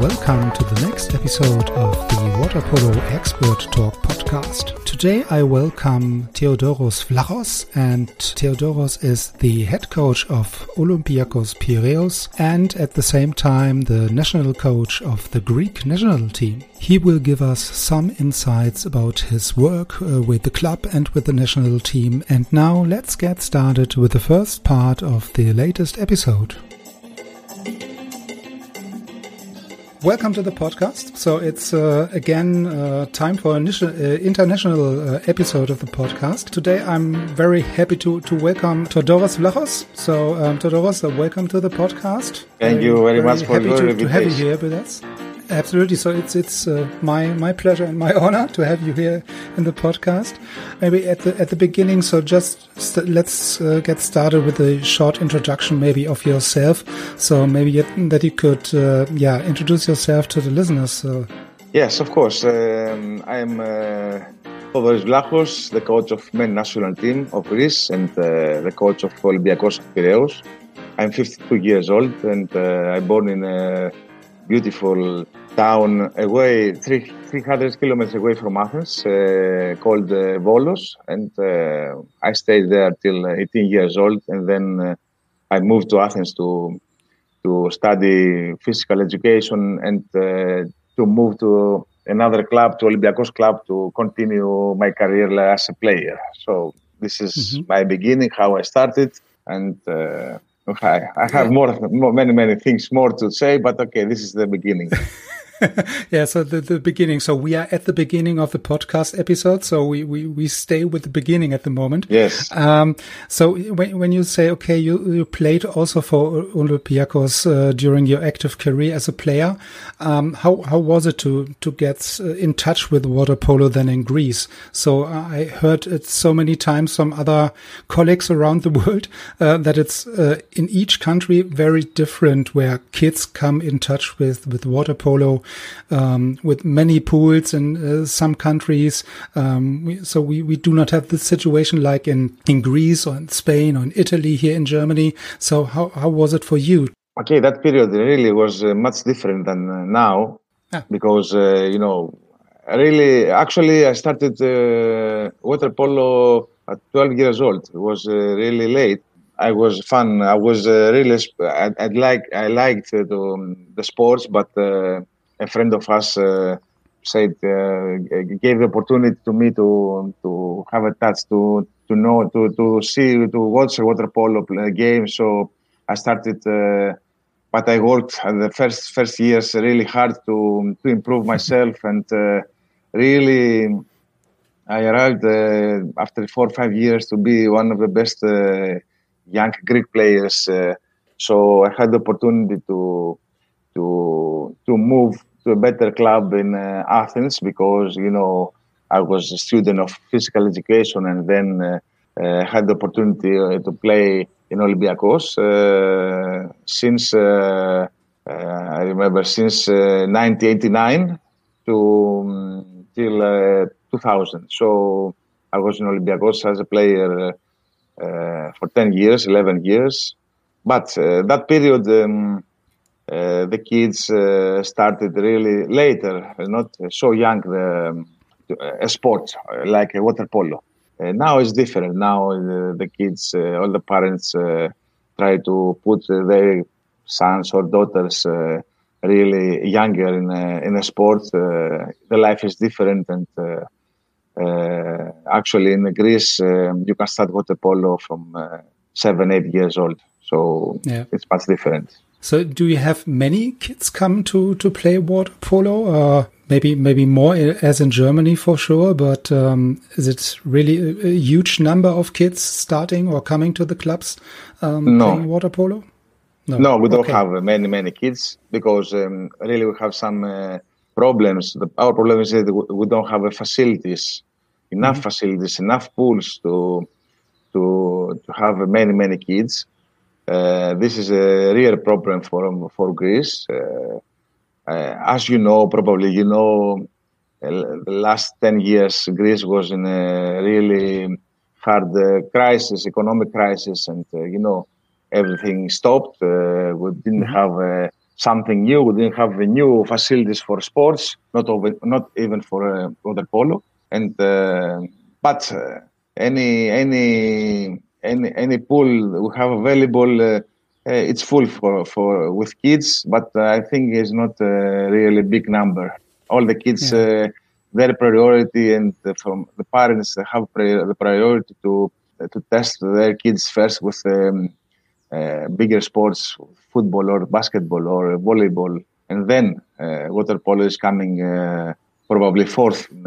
welcome to the next episode of the Water Polo Expert Talk podcast. Today I welcome Theodoros Vlachos and Theodoros is the head coach of Olympiakos Piraeus and at the same time the national coach of the Greek national team. He will give us some insights about his work uh, with the club and with the national team. And now let's get started with the first part of the latest episode. Welcome to the podcast. So it's uh, again uh, time for an uh, international uh, episode of the podcast. Today I'm very happy to, to welcome Theodoros Vlachos. So um, Theodoros, uh, welcome to the podcast. Thank you very, very much for happy your to, invitation. to have you here with us. Absolutely. So it's it's uh, my my pleasure and my honor to have you here in the podcast. Maybe at the at the beginning. So just st let's uh, get started with a short introduction, maybe of yourself. So maybe yet, that you could uh, yeah introduce yourself to the listeners. So. Yes, of course. Um, I'm uh, Vlachos, the coach of men national team of Greece and uh, the coach of Olympiakos Piraeus. I'm 52 years old and uh, I'm born in a beautiful town away, three, 300 kilometers away from Athens, uh, called uh, Volos. And uh, I stayed there till 18 years old. And then uh, I moved to Athens to, to study physical education and uh, to move to another club, to Olympiakos club, to continue my career as a player. So this is Mhm. my beginning, how I started. And uh, I, I have more, more, many, many things more to say, but okay, this is the beginning. yeah, so the, the beginning. So we are at the beginning of the podcast episode. So we, we, we stay with the beginning at the moment. yes. Um, so when, when you say, okay, you, you played also for Olympiacos uh, during your active career as a player, um, how, how was it to, to get uh, in touch with water polo then in Greece? So I heard it so many times from other colleagues around the world uh, that it's uh, in each country very different where kids come in touch with, with water polo, um, with many pools in uh, some countries. Um, we, so we, we do not have this situation like in, in Greece or in Spain or in Italy here in Germany. So how, how was it for you? Okay, that period really was uh, much different than uh, now Ah. because, uh, you know, really, actually, I started uh, water polo at 12 years old. It was uh, really late. I was fun. I was uh, really, sp- I, I like, I liked uh, the, um, the sports, but uh, a friend of us uh, said, uh, gave the opportunity to me to, to have a touch, to, to know, to, to see, to watch a water polo play game. So I started, uh, but I worked at the first first years really hard to to improve myself and uh, really I arrived uh, after four or five years to be one of the best uh, young Greek players. Uh, so I had the opportunity to to to move a better club in uh, Athens because you know I was a student of physical education and then uh, uh, had the opportunity uh, to play in Olympiacos since I remember since uh, 1989 to um, till uh, 2000. So I was in Olympiacos as a player for 10 years, 11 years. But that period, um, uh, the kids uh, started really later, not so young, the, a sport uh, like a water polo. Uh, now it's different. Now uh, the kids, uh, all the parents uh, try to put uh, their sons or daughters uh, really younger in a, in a sport. Uh, the life is different, and uh, uh, actually in Greece um, you can start water polo from uh, seven, eight years old. So Yeah. it's much different. So do you have many kids come to, to play water polo? Or maybe, maybe more as in Germany for sure, but, um, is it really a, a huge number of kids starting or coming to the clubs, um, No. playing water polo? No, we don't Okay. have uh, many, many kids because um, really we have some uh, problems. The, our problem is that we don't have uh, facilities enough mm-hmm. facilities, enough pools to to to have many many kids. Uh, this is a real problem for for Greece. Uh, uh, as you know, probably you know, the last ten years Greece was in a really hard uh, crisis, economic crisis, and uh, you know everything stopped. Uh, we didn't mm-hmm. have something new. We didn't have the new facilities for sports, not over, not even for water polo, and but any any any any pool we have available. Uh, it's full for, for with kids, but uh, I think it's not a really big number. All the kids, yeah. uh, their priority, and from the parents have the priority to to test their kids first with um, bigger sports, football or basketball or volleyball, and then water polo is coming probably fourth in,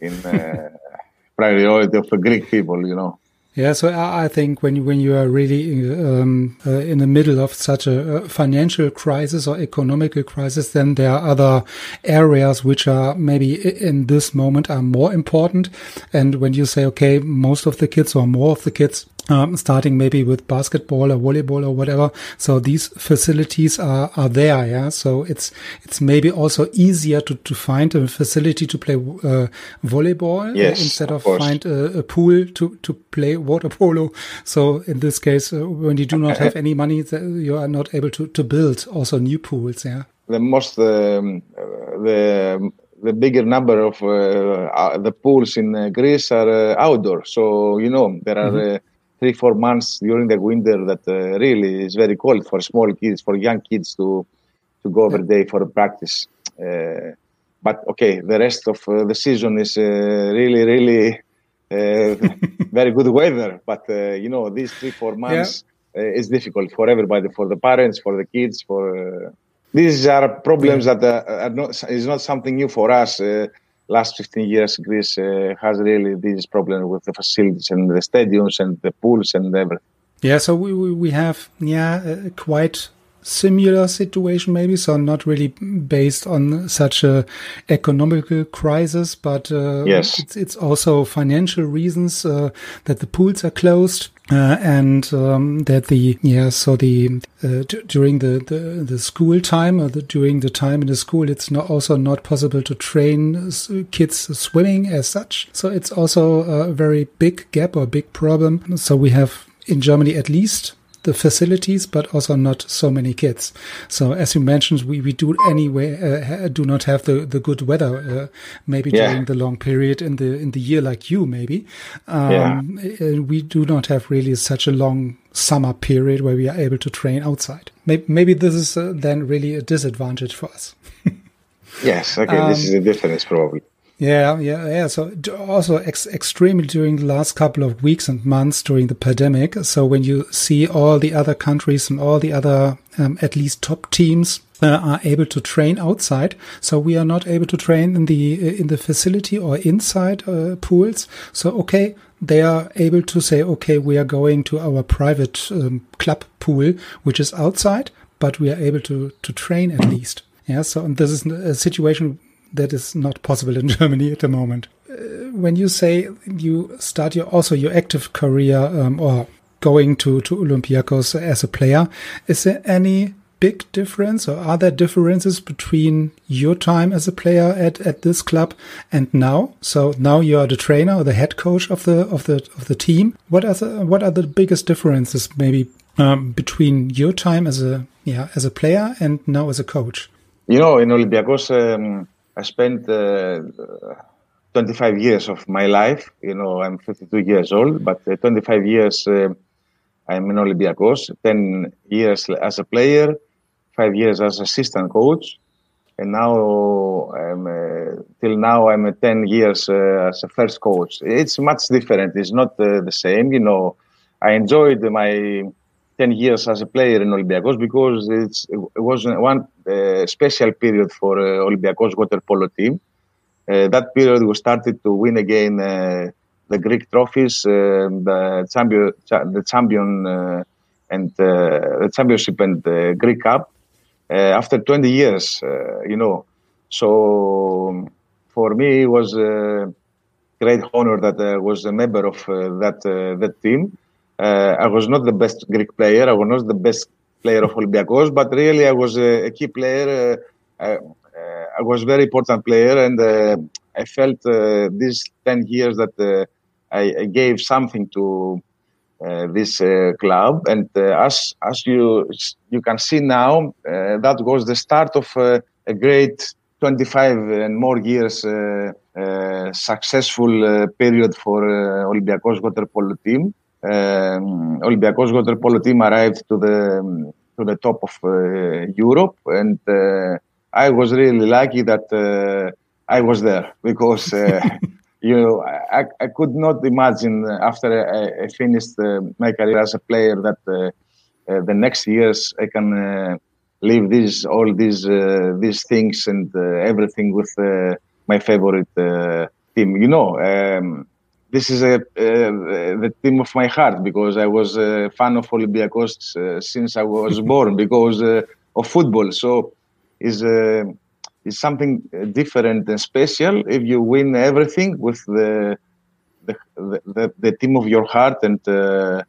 in priority of the Greek people, you know. Yeah, so I think when you, when you are really um, uh, in the middle of such a financial crisis or economical crisis, then there are other areas which are maybe in this moment are more important. And when you say, okay, most of the kids or more of the kids um, starting maybe with basketball or volleyball or whatever. So these facilities are, are there. Yeah. So it's, it's maybe also easier to, to find a facility to play, uh, volleyball yes, instead of, of find a, a, pool to, to play water polo. So in this case, uh, when you do not have any money, you are not able to, to build also new pools. Yeah. The most, um, the, the bigger number of uh, uh the pools in uh, Greece are uh, outdoor. So, you know, there are, mm -hmm three four months during the winter that uh, really is very cold for small kids for young kids to to go every day for practice uh, but okay the rest of uh, the season is uh, really really uh, very good weather but uh, you know these three four months yeah. is difficult for everybody for the parents for the kids for these are problems yeah. that are not is not something new for us last 15 years, Greece uh, has really this problem with the facilities and the stadiums and the pools and everything. Yeah, so we we have yeah quite similar situation maybe so not really based on such a economical crisis but uh, yes it's, it's also financial reasons uh, that the pools are closed uh, and um, that the yeah so the uh, during the, the the school time or the, during the time in the school it's not also not possible to train kids swimming as such. So it's also a very big gap or big problem. So we have in Germany at least the facilities, but also not so many kids. So as you mentioned, we, we do anyway uh, do not have the, the good weather uh, maybe yeah. during the long period in the in the year like you maybe. Um, yeah. Uh, we do not have really such a long summer period where we are able to train outside. Maybe, maybe this is uh, then really a disadvantage for us. yes, okay, um, this is a difference probably. Yeah, yeah, yeah. So also ex extremely during the last couple of weeks and months during the pandemic. So when you see all the other countries and all the other, um, at least top teams uh, are able to train outside. So we are not able to train in the, in the facility or inside uh, pools. So, okay, they are able to say, okay, we are going to our private um, club pool, which is outside, but we are able to, to train at least. Yeah. So, and this is a situation that is not possible in Germany at the moment. Uh, when you say you start your also your active career um, or going to to Olympiacos as a player, is there any big difference or are there differences between your time as a player at, at this club and now? So now you are the trainer or the head coach of the of the of the team. What are the what are the biggest differences maybe um, between your time as a yeah as a player and now as a coach? You know, in Olympiacos, um, I spent uh, 25 years of my life. You know, I'm 52 years old, but uh, 25 years uh, I'm in Olympiacos. 10 years as a player, five years as assistant coach, and now I'm uh, till now I'm 10 years uh, as a first coach. It's much different. It's not uh, the same. You know, I enjoyed my 10 years as a player in Olympiacos because it was one uh, special period for uh, Olympiacos water polo team. Uh, that period we started to win again uh, the Greek trophies, uh, the champion, the champion, uh, and the championship and the Greek Cup after 20 years. you know, so for me it was a great honor that I was a member of that that team. I was not the best Greek player. I was not the best player of Olympiacos, but really I was a, key player. Uh, uh, I was very important player, and uh, I felt these ten years that I, I, gave something to uh, this uh, club. And uh, as as you you can see now, that was the start of a great 25 and more years successful period for Olympiacos water polo team. Um, Olympiacos water polo team arrived to the to the top of Europe, and I was really lucky that I was there because you know, I, I could not imagine after I, I finished uh, my career as a player that uh, uh, the next years I can uh, live these all these uh, these things and uh, everything with my favorite team. You know, um, this is a, the team of my heart because I was a fan of Olympiacos since I was born because of football. So is is something uh, different and special if you win everything with the the, the, the team of your heart and uh,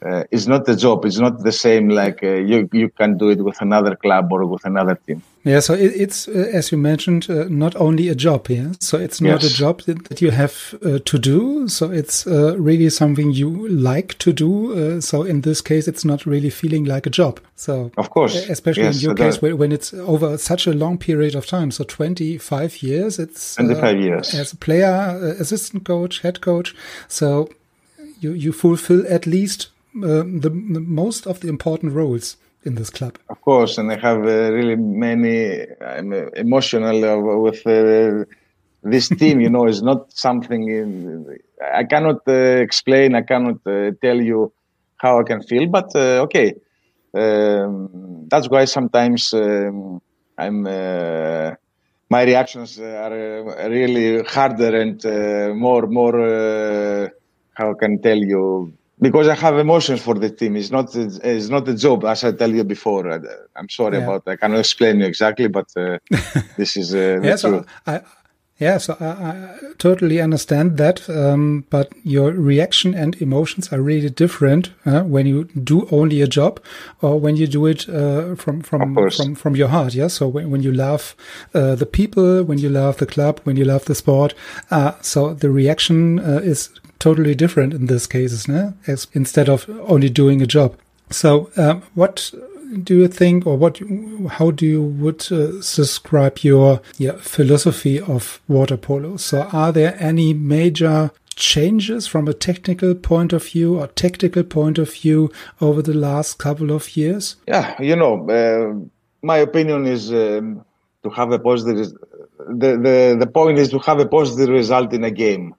uh, it's not a job. It's not the same like uh, you you can do it with another club or with another team. Yeah, so it, it's uh, as you mentioned, uh, not only a job. Yeah, so it's not yes. a job that, that you have uh, to do. So it's uh, really something you like to do. so in this case, it's not really feeling like a job. So of course, especially yes, in your case, when, when it's over such a long period of time, so twenty five years. It's twenty five years as a player, assistant coach, head coach. So you you fulfill at least the, the, most of the important roles in this club. Of course, and I have uh, really many. I'm uh, emotional uh, with uh, this team. you know, it's not something in, I cannot uh, explain. I cannot tell you how I can feel. But okay, um, that's why sometimes um, I'm. my reactions are really harder and more, more. how can I tell you? Because I have emotions for the team. It's not it's not a job, as I tell you before. I, am sorry yeah. about. I cannot explain you exactly, but uh, this is uh, yeah. So I, yeah, so I, I, totally understand that. Um, but your reaction and emotions are really different uh, when you do only a job or when you do it uh, from from from from your heart. Yeah. So when, when you love uh, the people, when you love the club, when you love the sport, uh, so the reaction uh, is totally different in this cases, né? As instead of only doing a job. So, um, what do you think, or what, how do you would uh, describe your yeah, philosophy of water polo? So, are there any major changes from a technical point of view or tactical point of view over the last couple of years? Yeah, you know, uh, my opinion is um, to have a positive. The, the the point is to have a positive result in a game.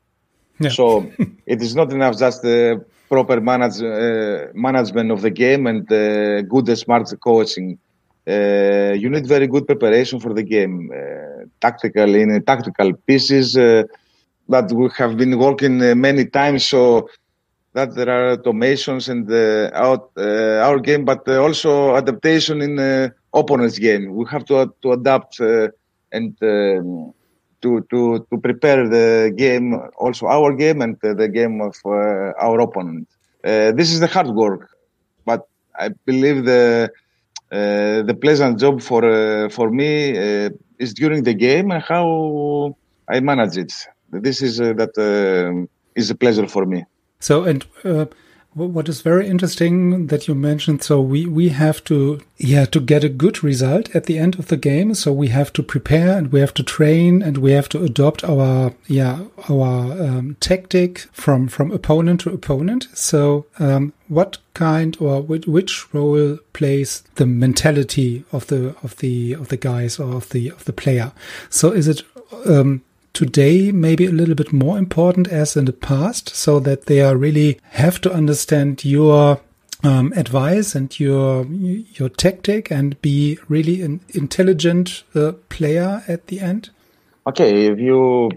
Yeah. So it is not enough just the proper manage, uh, management of the game and uh, good smart coaching. Uh, you need very good preparation for the game, uh, tactical in tactical pieces uh, that we have been working uh, many times. So that there are automations the out, our game, but also adaptation in opponent's game. We have to to adapt and um, to, to, to prepare the game, also our game and the game of uh, our opponent. Uh, this is the hard work, but I believe the uh, the pleasant job for for me is during the game and how I manage it. This is that is a pleasure for me. So and what is very interesting that you mentioned so we we have to yeah to get a good result at the end of the game so we have to prepare and we have to train and we have to adopt our yeah our um, tactic from from opponent to opponent. So um, what kind or which, which role plays the mentality of the of the of the guys or of the of the player? So is it um, today maybe a little bit more important as in the past so that they are really have to understand your um, advice and your your tactic and be really an intelligent uh, player at the end okay if you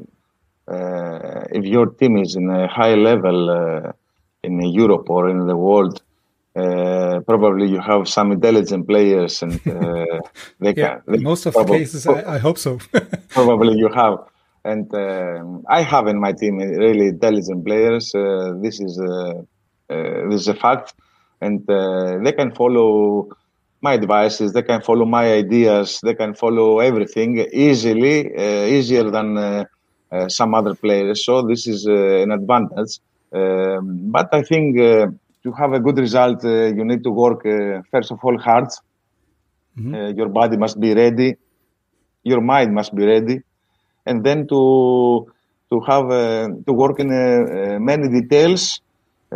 uh, if your team is in a high level uh, in Europe or in the world uh, probably you have some intelligent players and uh, they yeah, can. They most of the cases, I, I, hope so. probably you have, and uh, I have in my team really intelligent players. Uh, this is uh, this is a fact, and they can follow my advices. They can follow my ideas. They can follow everything easily, easier than some other players. So this is an advantage. Um, but I think to have a good result, you need to work first of all hard. Mm-hmm. your body must be ready. Your mind must be ready and then to to have uh, to work in uh, many details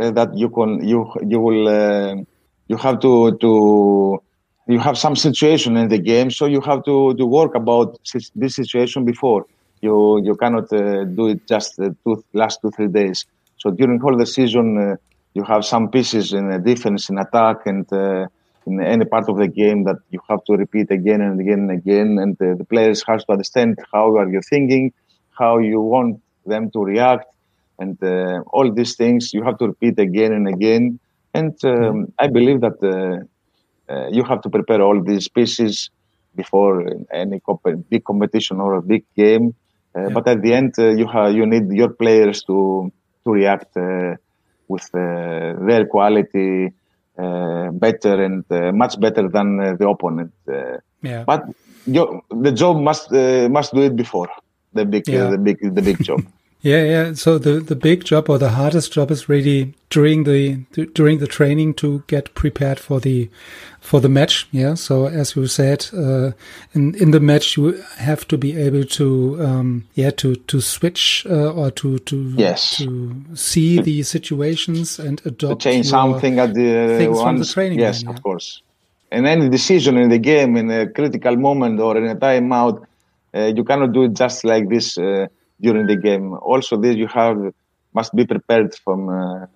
uh, that you can you you will you have to to you have some situation in the game, so you have to, to work about this situation before. You you cannot uh, do it just two, last two three days. So during all the season, uh, you have some pieces in defense, in attack, and uh, in any part of the game that you have to repeat again and again and again. And the, the players have to understand how are you thinking, how you want them to react, and uh, all these things you have to repeat again and again. And um. I believe that uh, uh, you have to prepare all these pieces before any comp- big competition or a big game. Uh, yeah. But at the end, uh, you have you need your players to to react uh, with their quality better and uh, much better than uh, the opponent. yeah. But you, the job must must do it before the big yeah. the big the big job. Yeah, yeah. So the the big job or the hardest job is really during the during the training to get prepared for the for the match. Yeah. So as you said, uh, in in the match you have to be able to um, yeah to to switch uh, or to to yes. to see the situations and adopt to change something at the things from the training. Yes, game, of course. And any decision in the game in a critical moment or in a timeout, uh, you cannot do it just like this uh, during the game. Also, this you have must be prepared from uh,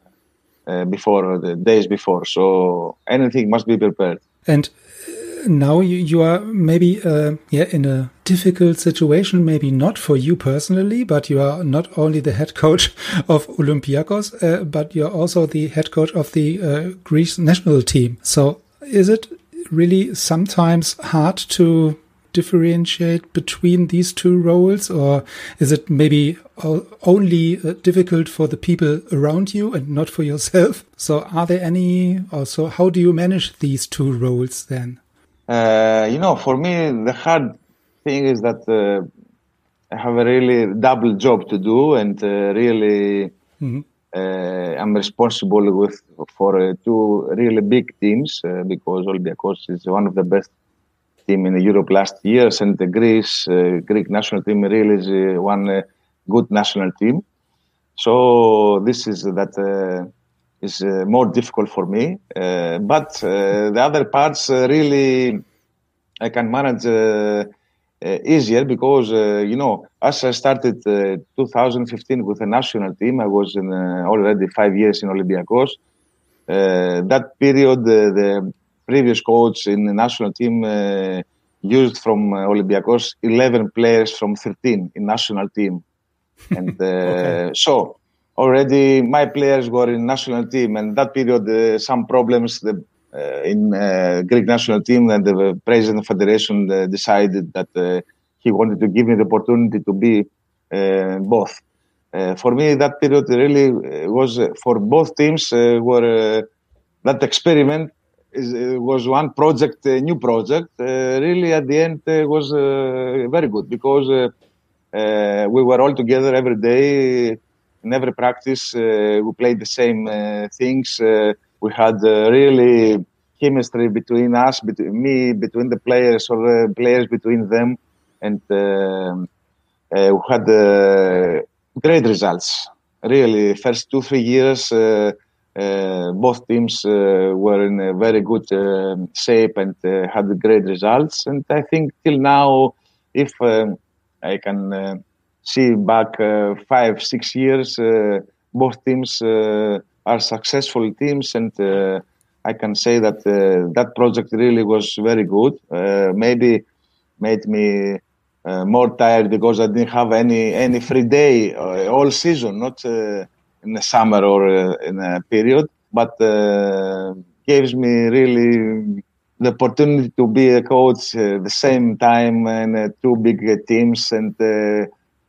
uh, before the days before. So anything must be prepared. And uh, now you, you are maybe uh, yeah in a difficult situation. Maybe not for you personally, but you are not only the head coach of Olympiacos, uh, but you're also the head coach of the uh, Greece national team. So is it really sometimes hard to differentiate between these two roles, or is it maybe only uh, difficult for the people around you and not for yourself? So, are there any, also, how do you manage these two roles then? Uh, you know, for me, the hard thing is that uh, I have a really double job to do, and uh, really, mm -hmm. I'm responsible with for uh, two really big teams because Olympiacos is one of the best team in Europe last years, and the Greece uh, Greek national team really is uh, one uh, good national team. So this is that is more difficult for me. but the other parts really I can manage. Uh, easier because uh, you know as I started uh, 2015 with the national team, I was in, already five years in Olympiacos. that period, the previous coach in the national team uh, used from uh, Olympiacos 11 players from 13 in national team. And uh, okay. so already my players were in national team and that period uh, some problems the, uh, in uh, Greek national team and the president of the federation decided that he wanted to give me the opportunity to be both. for me, that period really was for both teams were that experiment uh, was one project, a new project. Uh, really, at the end, uh, was very good because we were all together every day in every practice. we played the same things. we had really chemistry between us, between me, between the players, or the players between them, and uh, uh, we had uh, great results. Really, first two three years, uh, both teams uh, were in a very good uh, shape and had great results. And I think till now, if um, I can see back five, six years, both teams are successful teams and I can say that uh, that project really was very good. Uh, maybe made me uh, more tired because I didn't have any any free day all season, not in the summer or uh, in a period, but uh, gives me really the opportunity to be a coach uh, the same time in two big teams and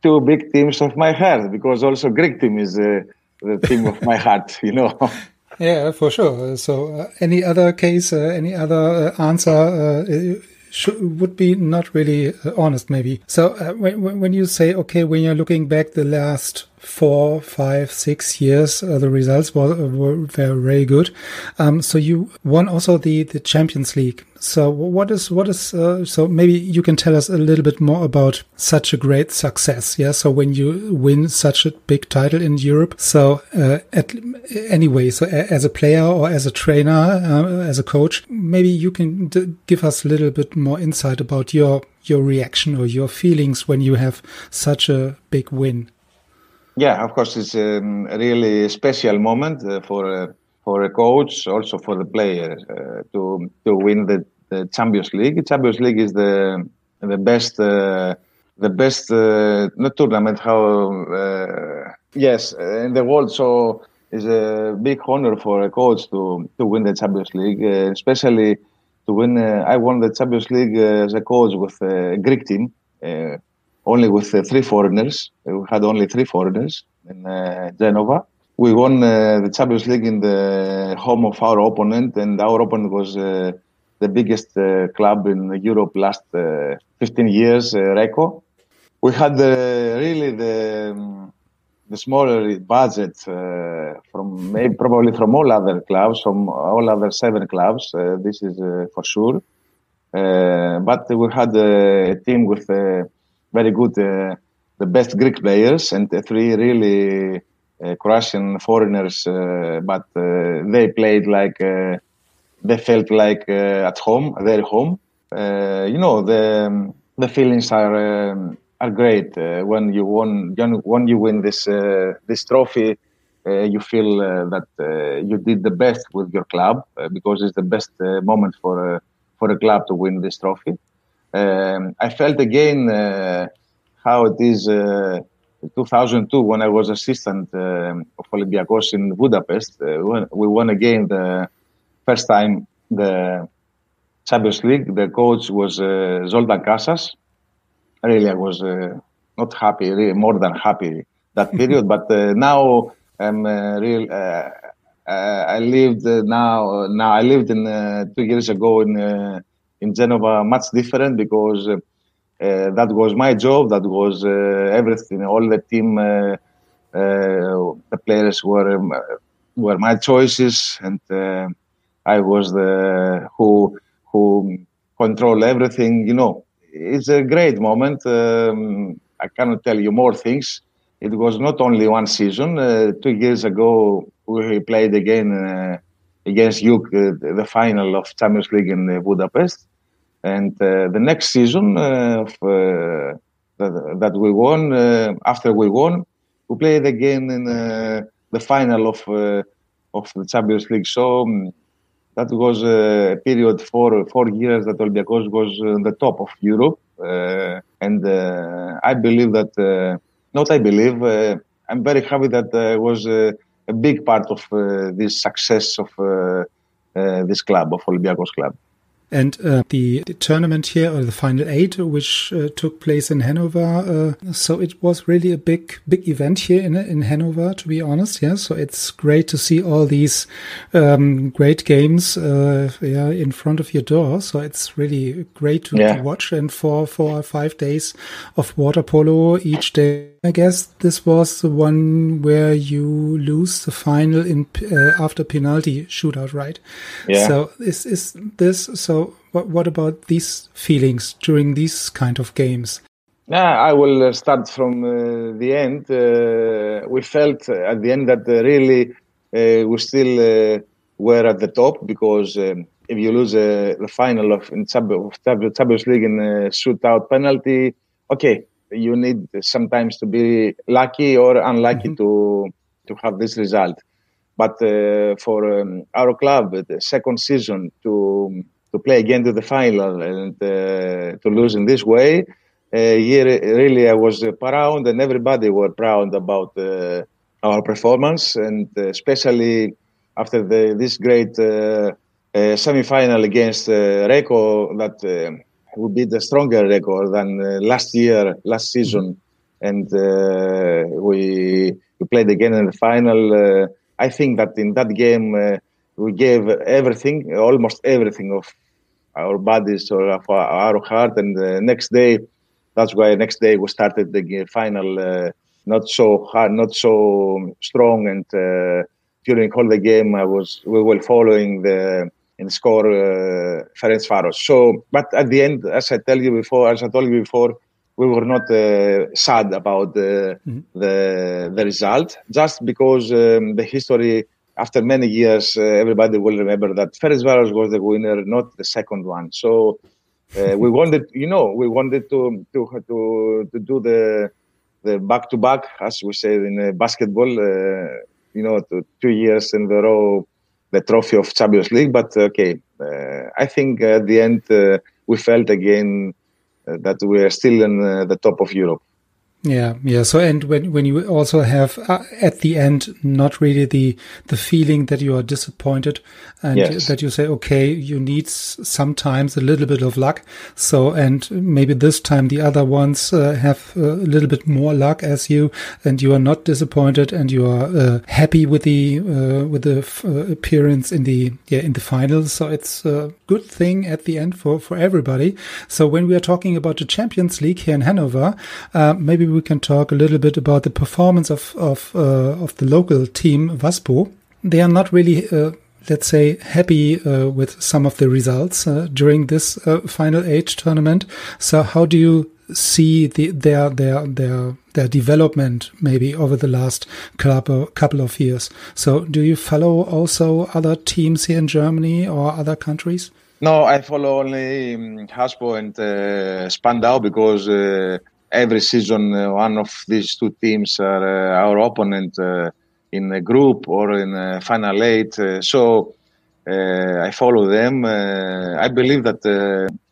two big teams of my heart because also Greek team is uh, the team of my heart. You know. Yeah, for sure. So, uh, any other case, uh, any other uh, answer uh, should, would be not really uh, honest, maybe. So, uh, when when you say okay, when you're looking back the last four, five, six years, uh, the results were, were very, very good. Um, so you won also the, the Champions League. So what is, what is, uh, so maybe you can tell us a little bit more about such a great success. Yeah. So when you win such a big title in Europe. So, uh, at, anyway, so as a player or as a trainer, uh, as a coach, maybe you can give us a little bit more insight about your, your reaction or your feelings when you have such a big win. Yeah, of course, it's um, a really special moment uh, for uh, for a coach, also for the player uh, to to win the, the, Champions League. Champions League is the the best the best not tournament how yes in the world. So it's a big honor for a coach to to win the Champions League, especially to win. I won the Champions League as a coach with a Greek team only with uh, three foreigners. We had only three foreigners in uh, Genova. We won uh, the Champions League in the home of our opponent, and our opponent was uh, the biggest uh, club in Europe last uh, 15 years, Recco. We had really the um, the smaller budget from maybe probably from all other clubs, from all other seven clubs. this is for sure. but we had a team with very good, uh, the best Greek players, and three really uh, Croatian foreigners. Uh, but they played like they felt like at home, their home. you know, the the feelings are um, are great when you won when you win this this trophy. Uh, you feel uh, that uh, you did the best with your club because it's the best moment for for a club to win this trophy. Um, I felt again uh, how it is uh, 2002 when I was assistant uh, of Olympiacos in Budapest. Uh, we won again the first time the Champions League. The coach was uh, Zoltan Kasas. Really, I was uh, not happy, really more than happy that period. but now I'm real. I lived now. Now I lived in two years ago in in Genova much different because uh, that was my job. That was uh, everything. All the team, uh, the players were um, were my choices, and I was the who who control everything. You know, it's a great moment. Um, I cannot tell you more things. It was not only one season. Uh, two years ago, we played again uh, against Jug, uh, the final of Champions League in Budapest. And uh, the next season uh, of, uh, that, that, we won, after we won, we played again in the final of of the Champions League. So um, that was a period for four years that Olympiacos was on the top of Europe, uh, and uh, I believe that. Uh, not I believe. I'm very happy that I was a big part of this success of this club, of Olympiacos club. And uh, the, the, tournament here, or the final eight, which uh, took place in Hanover, uh, so it was really a big, big event here in in Hanover. To be honest, yeah. So it's great to see all these um, great games, uh, yeah, in front of your door. So it's really great to, yeah. to watch. And for four or five days of water polo each day. I guess this was the one where you lose the final in uh, after penalty shootout, right? Yeah. So is is this so? What what about these feelings during these kind of games? Yeah, I will uh, start from uh, the end. Uh, we felt at the end that uh, really uh, we still were at the top because um, if you lose the final of in Champions League in a shootout penalty, okay, you need sometimes to be lucky or unlucky mm-hmm. to to have this result. But uh, for um, our club, the second season to to play again to the final and uh, to lose in this way, uh, here really I was proud, and everybody were proud about uh, our performance, and especially after the, this great uh, uh, semi-final against Recco that would be the stronger record than uh, last year, last season. and uh, we we played again in the final. Uh, I think that in that game uh, we gave everything, almost everything of our bodies or of our, our heart. And the next day, that's why next day we started the final uh, not so hard, not so strong. And uh, during all the game, I was we were following the and score uh, Ferencvaros. So, but at the end, as I tell you before, as I told you before, we were not uh, sad about the, mm-hmm. the the result, just because um, the history after many years, uh, everybody will remember that Ferencvaros was the winner, not the second one. So uh, we wanted, you know, we wanted to to to to do the the back to back, as we say in uh, basketball. Uh, you know, to, two years in a row, the trophy of Champions League. But okay, uh, I think at the end uh, we felt again that we are still in the top of Europe. Yeah, yeah. So, and when when you also have uh, at the end not really the the feeling that you are disappointed, and yes. that you say, okay, you need sometimes a little bit of luck. So, and maybe this time the other ones uh, have a little bit more luck as you, and you are not disappointed, and you are uh, happy with the uh, with the uh, appearance in the yeah in the finals. So it's a good thing at the end for for everybody. So when we are talking about the Champions League here in Hanover, uh, maybe we can talk a little bit about the performance of of uh, of the local team Waspo. They are not really. Uh, let's say happy uh, with some of the results uh, during this uh, final eight tournament. So how do you see the, their their their their development maybe over the last couple couple of years? So do you follow also other teams here in Germany or other countries? No, I follow only um, Waspo and uh, Spandau because every season uh, one of these two teams are uh, our opponent uh, in a group or in a final eight. so I follow them. I believe that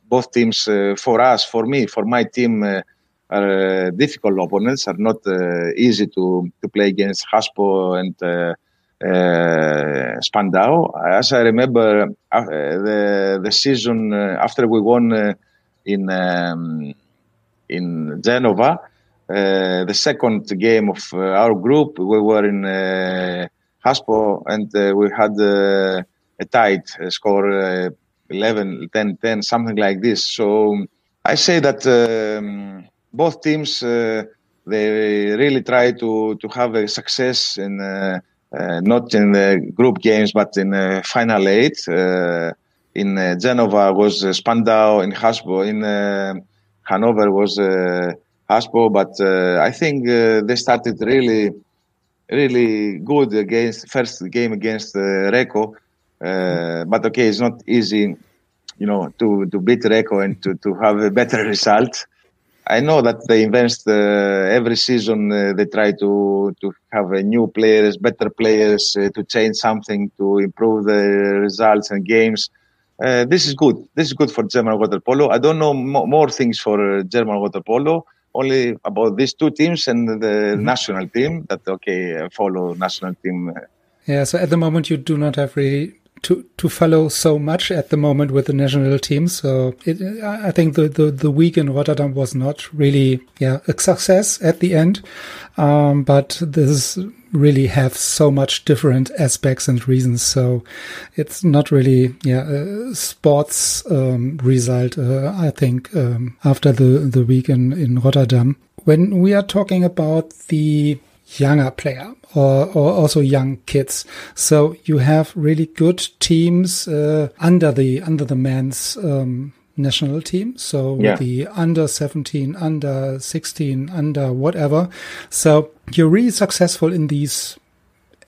both teams, for us, for me, for my team, are difficult opponents. Are not easy to to play against Waspo and. Uh, Spandau. As I remember, uh, the the season uh, after we won in um, in Genova. Uh, the second game of uh, our group, we were in uh, Waspo and we had a tight score 11, 10, 10, something like this. So I say that um, both teams they really try to to have a success in uh, uh, not in the group games but in the final eight. Uh, in Genova was Spandau, in Waspo, in Hanover was uh, Waspo, but uh, I think uh, they started really, really good against first game against uh, Recco. Uh, but okay, it's not easy, you know, to to beat Recco and to, to have a better result. I know that they invest uh, every season. Uh, they try to to have uh, new players, better players, to change something to improve the results and games. Uh, this is good. This is good for German water polo. I don't know mo- more things for uh, German water polo. Only about these two teams and the mm-hmm. national team. That okay, follow national team. Yeah. So at the moment, you do not have really to to follow so much at the moment with the national team. So it, I think the, the the week in Rotterdam was not really yeah a success at the end, um, but this really have so much different aspects and reasons. So it's not really yeah a sports um, result. Uh, I think um, after the the week in in Rotterdam, when we are talking about the younger player or, or also young kids. So you have really good teams uh, under the under the men's um, national team. So yeah. the under 17, under 16, under whatever. So you're really successful in these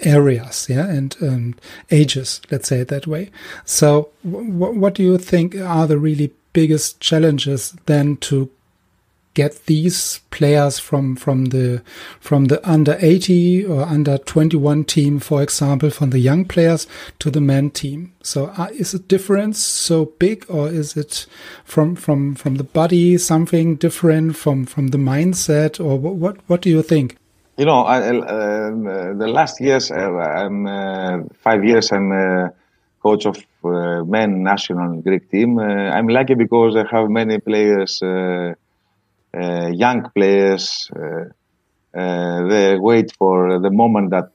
areas, yeah, and um, ages, let's say it that way. So what do you think are the really biggest challenges then to get these players from from the from the under 80 or under 21 team for example from the young players to the men team. So uh, is the difference so big or is it from from from the body something different from from the mindset or what what, what do you think? You know I, uh, the last years uh, i'm uh, five years i'm uh, coach of uh, men national greek team. I'm lucky because i have many players young players. Uh, uh, they wait for the moment that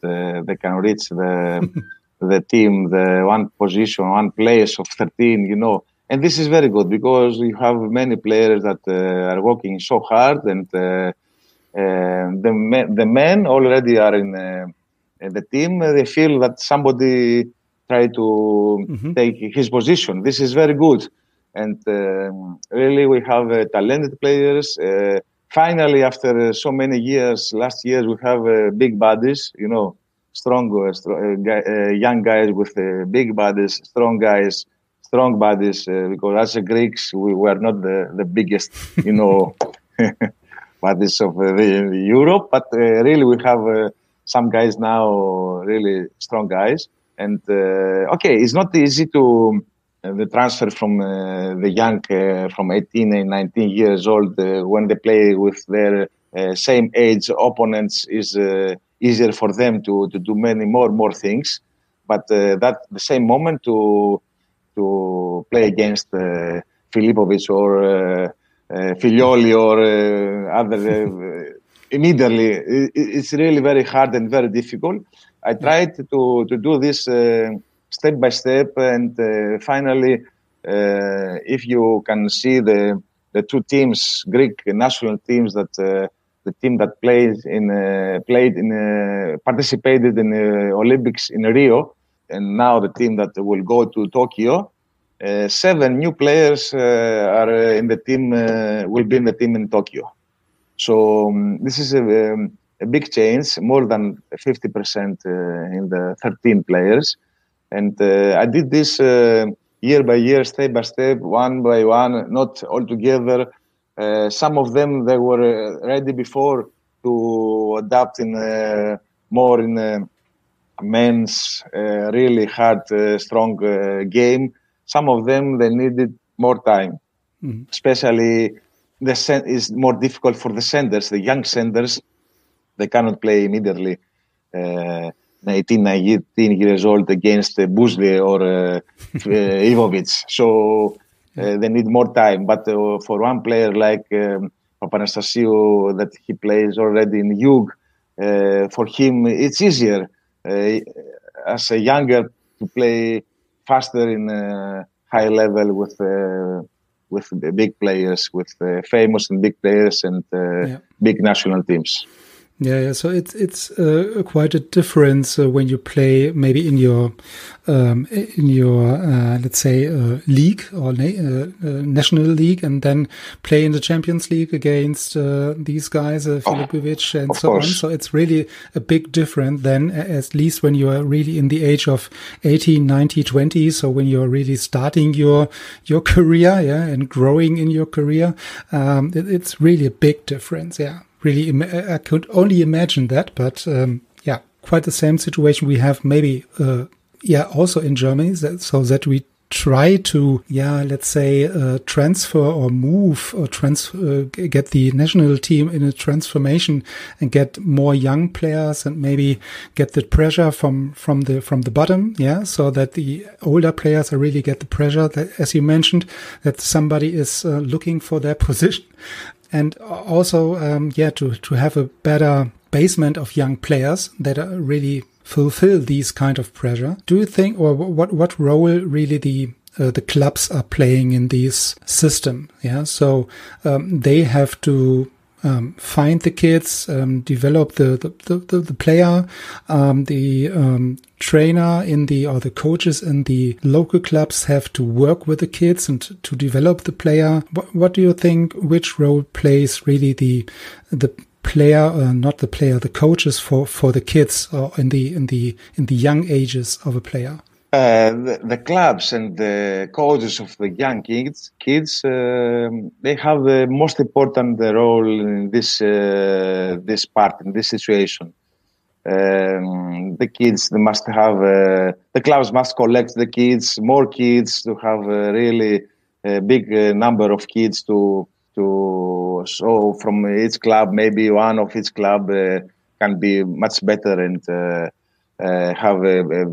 they can reach the the team, the one position, one place of 13. You know, and this is very good because you have many players that are working so hard and. the men, the men already are in the team. They feel that somebody try to mm-hmm. take his position. This is very good. And um, really, we have uh, talented players. Uh, finally, after uh, so many years, last year, we have uh, big bodies, you know, strong, uh, young guys with big bodies, strong guys, strong bodies. because as Greeks, we were not the, the biggest, you know, bodies of the, Europe. But really, we have some guys now, really strong guys. And okay, it's not easy to the transfer from uh, the young, uh, from 18 and 19 years old, when they play with their same age opponents, is easier for them to, to do many more more things. But that the same moment to to play against uh, Filipovic or uh, uh, Filioli or uh, other uh, immediately. It, it's really very hard and very difficult. I tried to, to do this step by step, and uh, finally, uh, if you can see the the two teams, Greek national teams, that uh, the team that played in played in participated in the Olympics in Rio, and now the team that will go to Tokyo. Uh, seven new players uh, are in the team uh, will be in the team in Tokyo. So um, this is a, um, a, big change, more than 50% in the 13 players. And uh, I did this uh, year by year, step by step, one by one, not all together. Uh, some of them they were ready before to adapt in more in a men's really hard, strong game. Some of them they needed more time, mm-hmm. especially the sen- is more difficult for the senders, the young senders. They cannot play immediately. Uh, 18, 19 years old against uh, or uh, uh Ivovic. So uh, they need more time. But uh, for one player like um, Papanastasiou, that he plays already in Jug, uh, for him it's easier as a younger to play faster in a high level with with big players, with famous and big players and yeah. big national teams. Yeah, yeah. So it's it's uh, quite a difference uh, when you play maybe in your um, in your uh, let's say uh, league or na uh, uh, national league, and then play in the Champions League against these guys, uh, Filipovic oh, and so course. on. So it's really a big difference than at least when you are really in the age of 18, 19, 20. So when you're really starting your your career, yeah, and growing in your career, um, it, it's really a big difference. Yeah really, I could only imagine that, but um, yeah, quite the same situation we have maybe, uh, yeah, also in Germany, so that we try to, yeah, let's say, uh, transfer or move or transfer, uh, get the national team in a transformation and get more young players and maybe get the pressure from, from the, from the bottom. Yeah. So that the older players are really get the pressure that, as you mentioned, that somebody is uh, looking for their position and also um, yeah to to have a better basement of young players that are really fulfill these kind of pressure. Do you think or what what role really the uh, the clubs are playing in this system? Yeah so um, they have to um, find the kids, um, develop the the, the, the player, um, the um, trainer in the or the coaches in the local clubs have to work with the kids and to develop the player. What, what do you think? Which role plays really the the player, uh, not the player, the coaches for for the kids or in the in the in the young ages of a player? Uh, the, the, clubs and the coaches of the young kids, kids uh, they have the most important role in this uh, this part in this situation. Um, the kids they must have uh, the clubs must collect the kids, more kids to have a really big uh, number of kids to to so from each club maybe one of each club can be much better and have a, a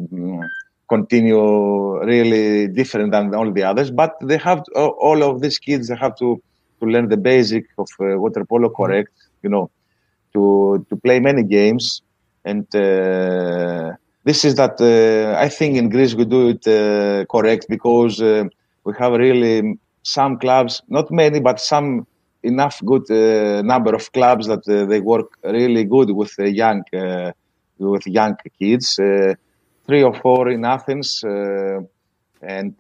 continue really different than all the others. But they have to, all of these kids they have to to learn the basic of uh, water polo correct. You know, to to play many games, and uh, this is that uh, I think in Greece we do it uh, correct because uh, we have really some clubs, not many, but some enough good uh, number of clubs that uh, they work really good with young with young kids. Three or four in Athens, and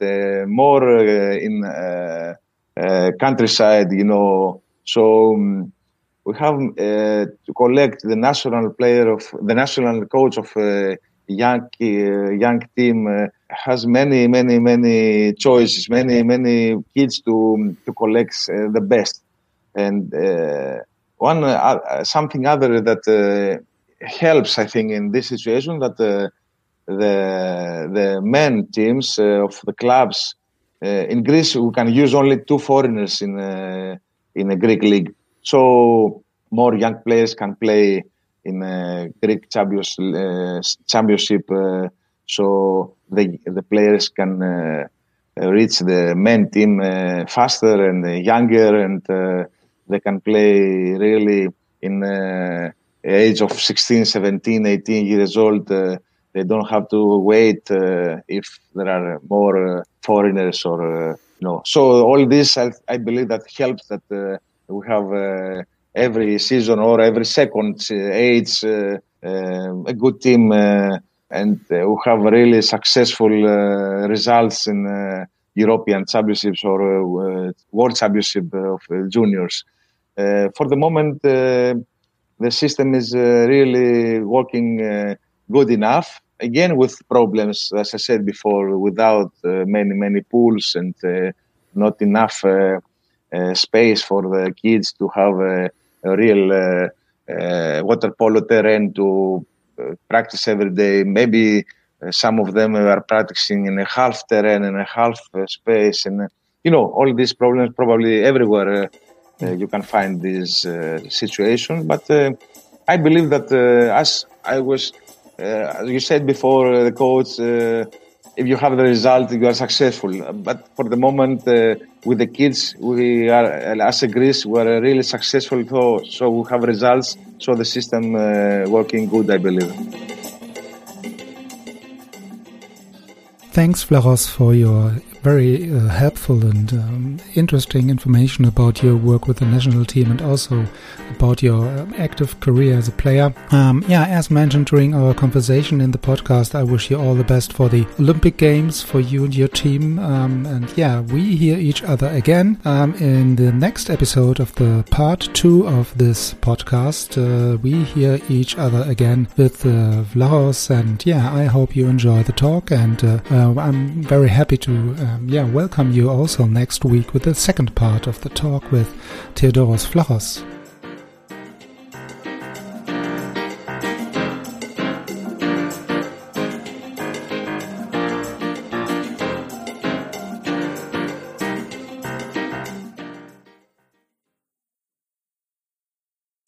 more in countryside. You know, so. Um, we have uh, to collect the national player of the national coach of uh, young uh, young team uh, has many many many choices many many kids to to collect uh, the best and uh, one something other that helps i think in this situation that the the men teams of the clubs in Greece we can use only two foreigners in in a Greek league so more young players can play in a Greek champions, uh, championship, uh, so the the players can uh, reach the men team uh, faster and younger, and uh, they can play really in the age of 16, 17, 18 years old. They don't have to wait uh, if there are more uh, foreigners or uh, you know. So all this, I, I believe, that helps that we have every season or every second uh, age uh, uh, a good team and we have really successful results in European championships or World Championship of juniors. for the moment, the system is really working good enough again with problems as i said before without uh, many many pools and uh, not enough uh, space for the kids to have a real uh, uh, water polo terrain to uh, practice every day. Maybe some of them are practicing in a half terrain and a half space, and you know all these problems probably everywhere. you can find this situation, but I believe that as I was, as you said before, the coach if you have the result, you are successful. But for the moment, uh, with the kids, we are, as a Greece, we are really successful. So, so we have results. So the system uh, working good, I believe. Thanks, Vlachos, for your very uh, helpful and um, interesting information about your work with the national team and also about your uh, active career as a player. Um, yeah, as mentioned during our conversation in the podcast, I wish you all the best for the Olympic Games for you and your team. Um, and yeah, we hear each other again um, in the next episode of the part two of this podcast. Uh, we hear each other again with uh, Vlachos, and yeah, I hope you enjoy the talk. And uh, uh, I'm very happy to uh, um, yeah, welcome you also next week with the second part of the talk with Theodoros Vlachos.